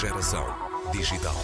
Geração digital.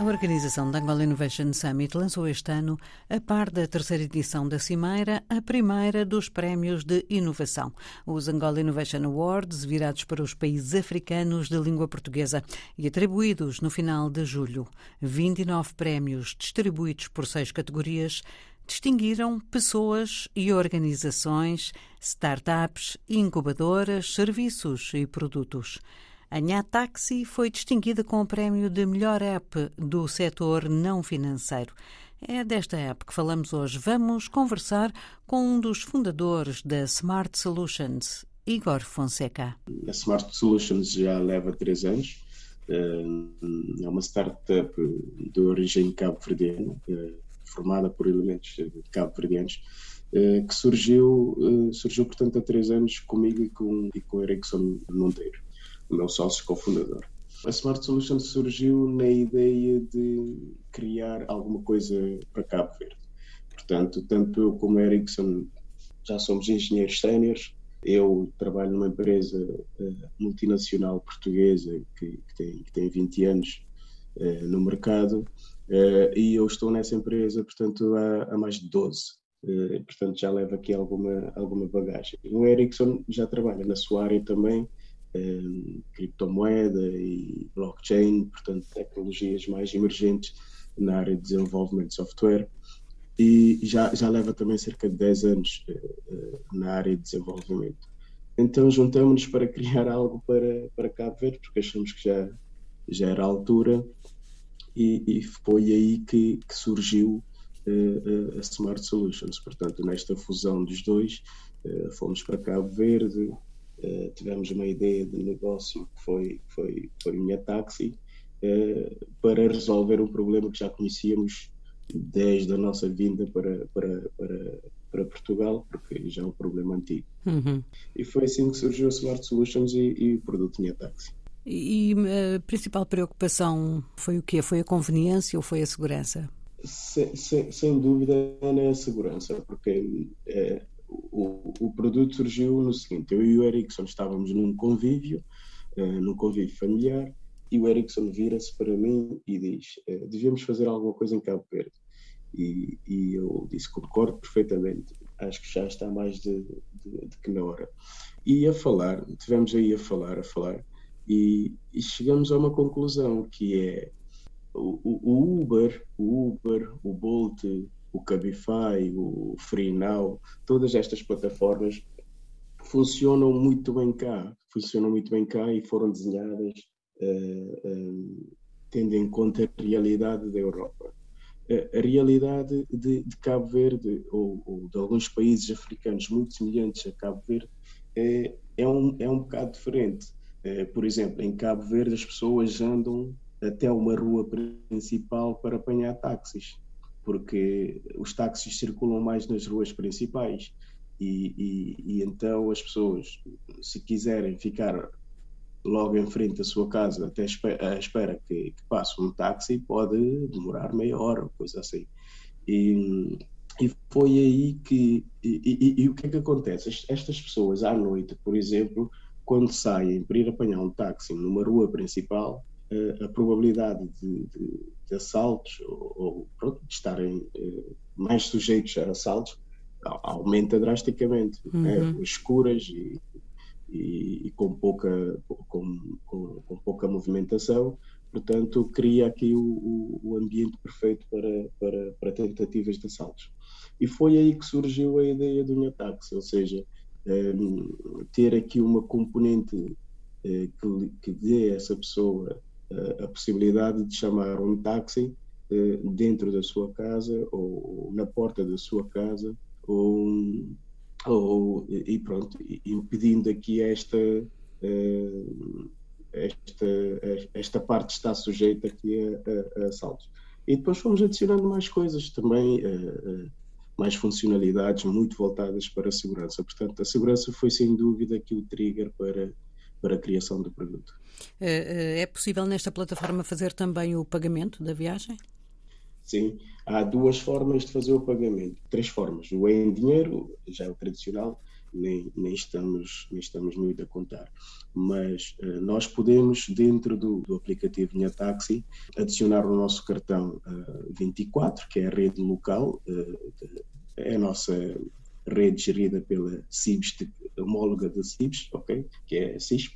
A organização da Angola Innovation Summit lançou este ano, a par da terceira edição da Cimeira, a primeira dos prémios de inovação, os Angola Innovation Awards, virados para os países africanos de língua portuguesa e atribuídos no final de julho. 29 prémios distribuídos por seis categorias distinguiram pessoas e organizações, startups, incubadoras, serviços e produtos. A Nha Taxi foi distinguida com o prémio de melhor app do setor não financeiro. É desta app que falamos hoje. Vamos conversar com um dos fundadores da Smart Solutions, Igor Fonseca. A Smart Solutions já leva três anos. Eh, é uma startup de origem cabo-verdiana, eh, formada por elementos cabo-verdianos, eh, que surgiu, surgiu, portanto, há três anos comigo e com, e com Erickson Monteiro o meu sócio cofundador. A Smart Solutions surgiu na ideia de criar alguma coisa para Cabo Verde. Portanto, tanto eu como Ericsson já somos engenheiros séniores. Eu trabalho numa empresa uh, multinacional portuguesa que, que, tem, que tem 20 anos uh, no mercado uh, e eu estou nessa empresa, portanto, há, há mais de 12. portanto, já leva aqui alguma, alguma bagagem. O Ericsson já trabalha na sua área também criptomoeda e blockchain, portanto, tecnologias mais emergentes na área de desenvolvimento de software. E já, já leva também cerca de 10 anos uh, uh, na área de desenvolvimento. Então juntamos-nos para criar algo para, para Cabo Verde, porque achamos que já, já era a altura, e, e foi aí que, que surgiu uh, a Smart Solutions. Portanto, nesta fusão dos dois, fomos para Cabo Verde, Uh, tivemos uma ideia de negócio que foi, foi, foi minha táxi uh, para resolver um problema que já conhecíamos desde a nossa vinda para, para, para, para Portugal, porque já é um problema antigo. Uhum. E foi assim que surgiu a Smart Solutions e, e o produto Minha Táxi. E a principal preocupação foi o quê? Foi a conveniência ou foi a segurança? Sem, sem, sem dúvida é a segurança, porque é, o, o produto surgiu no seguinte: eu e o Erickson estávamos num convívio, uh, num convívio familiar, e o Erickson vira-se para mim e diz: uh, devíamos fazer alguma coisa em Cabo Verde. E, e, eu disse: concordo perfeitamente, acho que já está mais de, de, de que na hora. E a falar, tivemos aí a falar, a falar, e, e chegamos a uma conclusão que é o, o Uber, o Uber, o Bolt, o Cabify, o FreeNow, todas estas plataformas funcionam muito bem cá, funcionam muito bem cá e foram desenhadas uh, uh, tendo em conta a realidade da Europa. Uh, a realidade de, de Cabo Verde ou, ou, de alguns países africanos muito semelhantes a Cabo Verde é, é, um, é um bocado diferente. por exemplo, em Cabo Verde as pessoas andam até uma rua principal para apanhar táxis porque os táxis circulam mais nas ruas principais e, e, e, então as pessoas, se quiserem ficar logo em frente à sua casa até à espera que, que passe um táxi, pode demorar meia hora, coisa assim. E, e foi aí que. E, e, o que é que acontece? Estas pessoas à noite, por exemplo, quando saem para ir apanhar um táxi numa rua principal, a probabilidade de, de, de assaltos ou, ou pronto, de estarem eh, mais sujeitos a assaltos aumenta drasticamente, né? uhum. né? escuras e, e, e, com, pouca, com, com, com, pouca movimentação, portanto cria aqui o, o, ambiente perfeito para, para, para tentativas de assaltos. E foi aí que surgiu a ideia do Nhataxi, ou seja, um, ter aqui uma componente eh, que, que dê a essa pessoa a possibilidade de chamar um táxi eh, dentro da sua casa ou na porta da sua casa ou, ou e pronto impedindo aqui esta eh, esta esta parte está sujeita aqui a, a, assaltos. E depois fomos adicionando mais coisas também eh, mais funcionalidades muito voltadas para a segurança. Portanto a segurança foi sem dúvida aqui o trigger para para a criação do produto. Eh, eh, é possível nesta plataforma fazer também o pagamento da viagem? Sim, há duas formas de fazer o pagamento, três formas. O em dinheiro, já é o tradicional, nem, nem, estamos, nem estamos muito a contar. Mas uh, nós podemos, dentro do, do aplicativo Minha Taxi, adicionar o nosso cartão uh, 24, que é a rede local, uh, de, é a nossa rede gerida pela CIBS, homóloga da CIBS, ok? que é a CISP.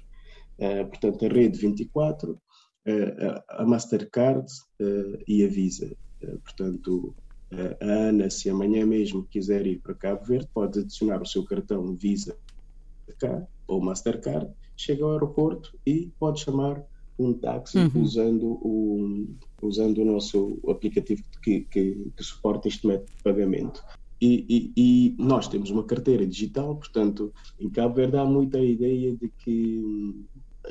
portanto, a rede 24, a Mastercard e a Visa. portanto, a Ana, se amanhã mesmo quiser ir para Cabo Verde, pode adicionar o seu cartão Visa cá ou Mastercard, chega ao aeroporto e pode chamar um táxi uhum. usando, o, usando o nosso aplicativo que, que, que suporta este método de pagamento. E, e, e, nós temos uma carteira digital, portanto, em Cabo Verde há muita ideia de que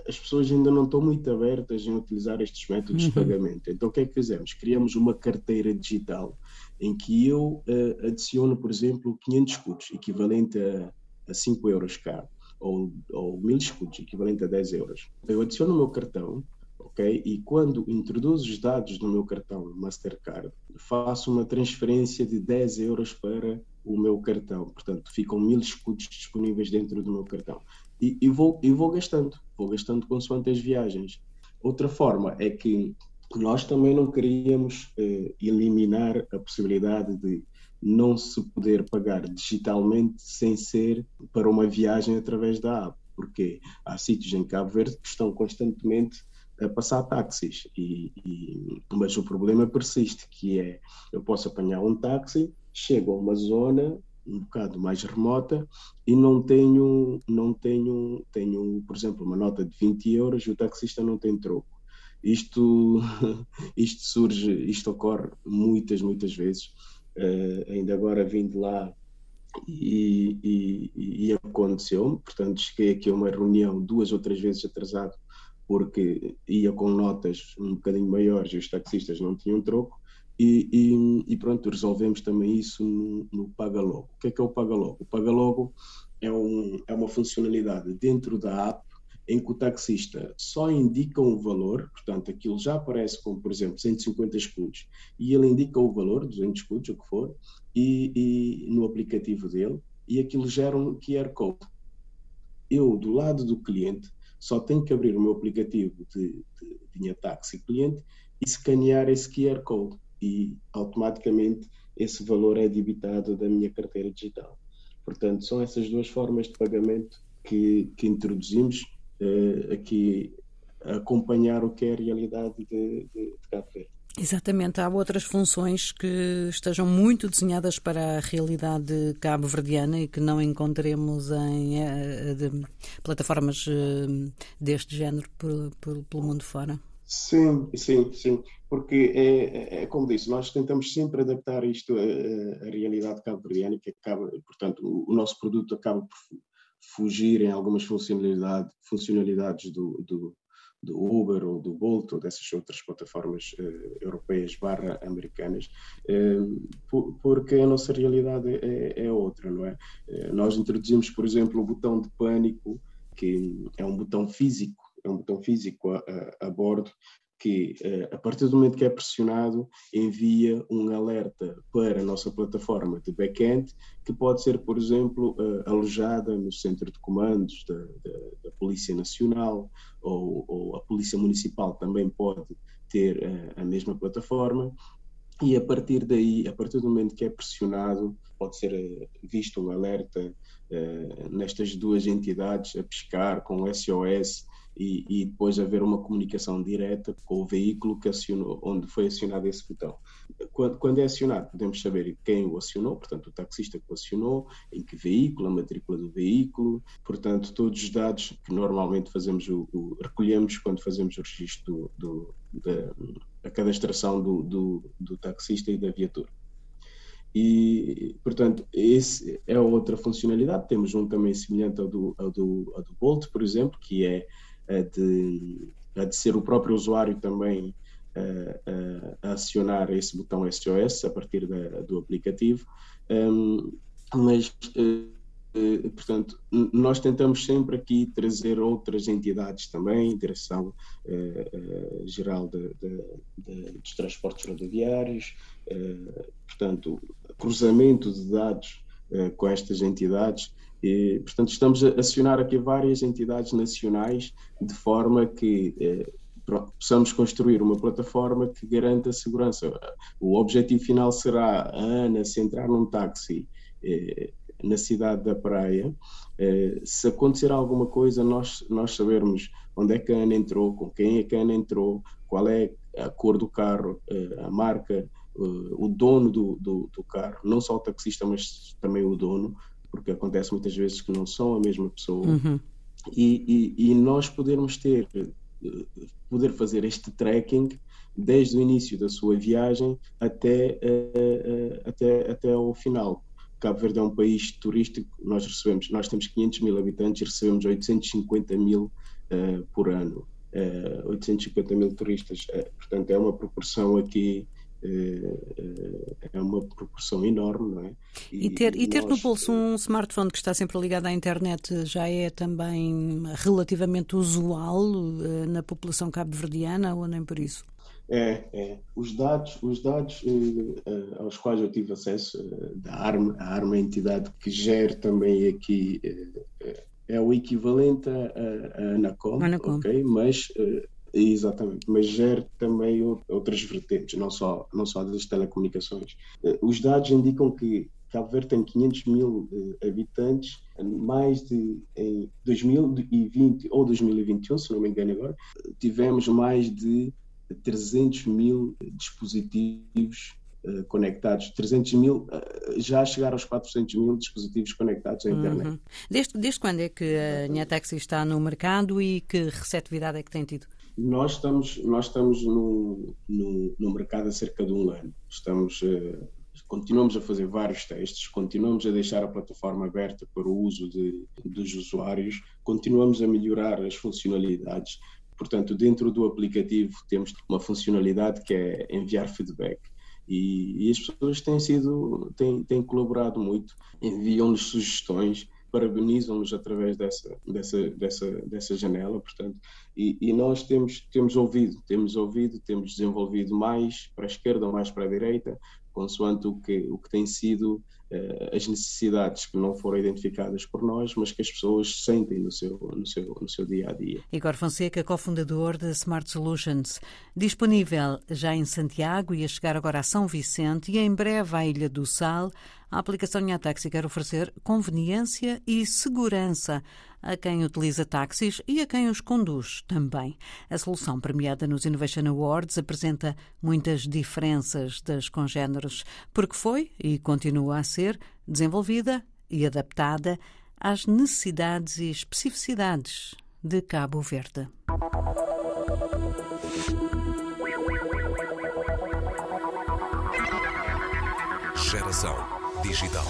as pessoas ainda não estão muito abertas em utilizar estes métodos uhum. de pagamento. Então, o que é que fizemos? Criamos uma carteira digital em que eu uh, adiciono, por exemplo, 500 escudos, equivalente a, a 5 euros cá, ou, ou 1000 escudos, equivalente a 10 euros. Eu adiciono o meu cartão, ok? E quando introduzo os dados do meu cartão Mastercard, faço uma transferência de 10 euros para o meu cartão. Portanto, ficam 1000 escudos disponíveis dentro do meu cartão. E, e, vou, e vou gastando, vou gastando consoante as viagens. Outra forma é que nós também não queríamos eh, eliminar a possibilidade de não se poder pagar digitalmente sem ser para uma viagem através da app, porque há sítios em Cabo Verde que estão constantemente a passar táxis, e, e, mas o problema persiste, que é, eu posso apanhar um táxi, chego a uma zona um bocado mais remota e não tenho, não tenho, tenho, por exemplo, uma nota de 20 euros e o taxista não tem troco isto, isto surge, isto ocorre muitas, muitas vezes. Uh, ainda agora vim de lá e, e, e aconteceu-me, portanto, cheguei aqui a uma reunião duas ou três vezes atrasado, porque ia com notas um bocadinho maiores e os taxistas não tinham troco. E, e, e, pronto, resolvemos também isso no, no Paga Logo. O que é que é o Paga Logo? O Paga Logo é, um, é uma funcionalidade dentro da app em que o taxista só indica um valor, portanto, aquilo já aparece como, por exemplo, 150 escudos, e ele indica o valor, 200 escudos, o que for, e, e no aplicativo dele, e aquilo gera um QR Code. Eu, do lado do cliente, só tenho que abrir o meu aplicativo de, de, minha táxi cliente e escanear esse QR Code, e automaticamente esse valor é debitado da minha carteira digital. Portanto, são essas duas formas de pagamento que, que introduzimos uh, aqui acompanhar o que é a realidade de, de, de Cabo Verde. Exatamente, há outras funções que estejam muito desenhadas para a realidade cabo-verdiana e que não encontremos em uh, de, plataformas uh, deste género por, por, pelo mundo fora. Sim, sim, sim, porque é, é, como disse, nós tentamos sempre adaptar isto à, à realidade cabo-verdiana, que acaba, portanto, o, o nosso produto acaba por fugir em algumas funcionalidade, funcionalidades do, do, do, Uber ou do Bolt ou dessas outras plataformas uh, europeias barra americanas, uh, por, porque a nossa realidade é, é outra, não é? Uh, nós introduzimos, por exemplo, o botão de pânico, que é um botão físico, é um botão físico a, a, a bordo, que eh, a partir do momento que é pressionado envia um alerta para a nossa plataforma de back-end que pode ser, por exemplo, eh, alojada no centro de comandos da, da, da Polícia Nacional ou, ou, a Polícia Municipal também pode ter eh, a mesma plataforma. E a partir daí, a partir do momento que é pressionado, pode ser visto um alerta nestas duas entidades a piscar com SOS e, e, depois haver uma comunicação direta com o veículo que acionou, onde foi acionado esse botão. Quando, quando, é acionado, podemos saber quem o acionou, portanto, o taxista que o acionou, em que veículo, a matrícula do veículo, portanto, todos os dados que normalmente fazemos o, o recolhemos quando fazemos o registro do, do, da cadastração do, do, do taxista e da viatura. E, portanto, esse é outra funcionalidade. Temos um também semelhante ao do, ao do, ao do Bolt, por exemplo, que é a de, a de ser o próprio usuário também a, a, acionar esse botão SOS a partir da, do aplicativo. Um, mas, uh, portanto, nós tentamos sempre aqui trazer outras entidades também, Direção uh, uh, Geral de, de, de, dos Transportes Rodoviários, portanto, cruzamento de dados com estas entidades. E, portanto, estamos a acionar aqui várias entidades nacionais de forma que possamos construir uma plataforma que garanta segurança. O objetivo final será a Ana se entrar num táxi eh, na cidade da praia, eh, se acontecer alguma coisa, nós, nós sabermos onde é que a Ana entrou, com quem é que a Ana entrou, qual é a cor do carro, eh, a marca, eh, o dono do, do, do, carro, não só o taxista, mas também o dono, porque acontece muitas vezes que não são a mesma pessoa. Uhum. E, e, e, nós podermos ter poder fazer este tracking desde o início da sua viagem até, uh, uh, até, até ao final. Cabo Verde é um país turístico, nós recebemos, nós temos 500 mil habitantes e recebemos 850 mil uh, por ano. 850 mil turistas, portanto é uma proporção aqui é uma proporção enorme, não é? E, e ter, e ter nós, no bolso um smartphone que está sempre ligado à internet já é também relativamente usual uh, na população cabo-verdiana ou nem por isso? É, é. Os dados, os dados aos quais eu tive acesso da ARMA, a ARMA é a entidade que gera também aqui é o equivalente a Anacom, Anacom. ok? Mas Exatamente, mas gera também outras vertentes, não só, não só das telecomunicações. Eh, os dados indicam que Cabo Verde tem 500 mil eh, habitantes, mais de em 2020 ou 2021, se não me engano agora, tivemos mais de 300 mil dispositivos uh, conectados, 300 mil, uh, já chegaram aos 400 mil dispositivos conectados à internet. Uhum. Desde, desde quando é que a Nhataxi está no mercado e que receptividade é que tem tido? Nós estamos, nós estamos no, no, no mercado há cerca de um ano. Estamos, uh, continuamos a fazer vários testes, continuamos a deixar a plataforma aberta para o uso de, dos usuários, continuamos a melhorar as funcionalidades. Portanto, dentro do aplicativo temos uma funcionalidade que é enviar feedback. E, e as pessoas têm sido, têm, têm colaborado muito, enviam-nos sugestões, parabenizam-nos através dessa, dessa, dessa, dessa janela, portanto, e, e, nós temos, temos ouvido, temos ouvido, temos desenvolvido mais para a esquerda mais para a direita, consoante o que, o que tem sido uh, as necessidades que não foram identificadas por nós, mas que as pessoas sentem no seu, no seu, no seu dia a dia. Igor Fonseca, cofundador da Smart Solutions, disponível já em Santiago e a chegar agora a São Vicente e em breve à Ilha do Sal, a aplicação Nhataxi quer oferecer conveniência e segurança a quem utiliza táxis e a quem os conduz também. A solução premiada nos Innovation Awards apresenta muitas diferenças das congêneres, porque foi e continua a ser desenvolvida e adaptada às necessidades e especificidades de Cabo Verde. Geração digital.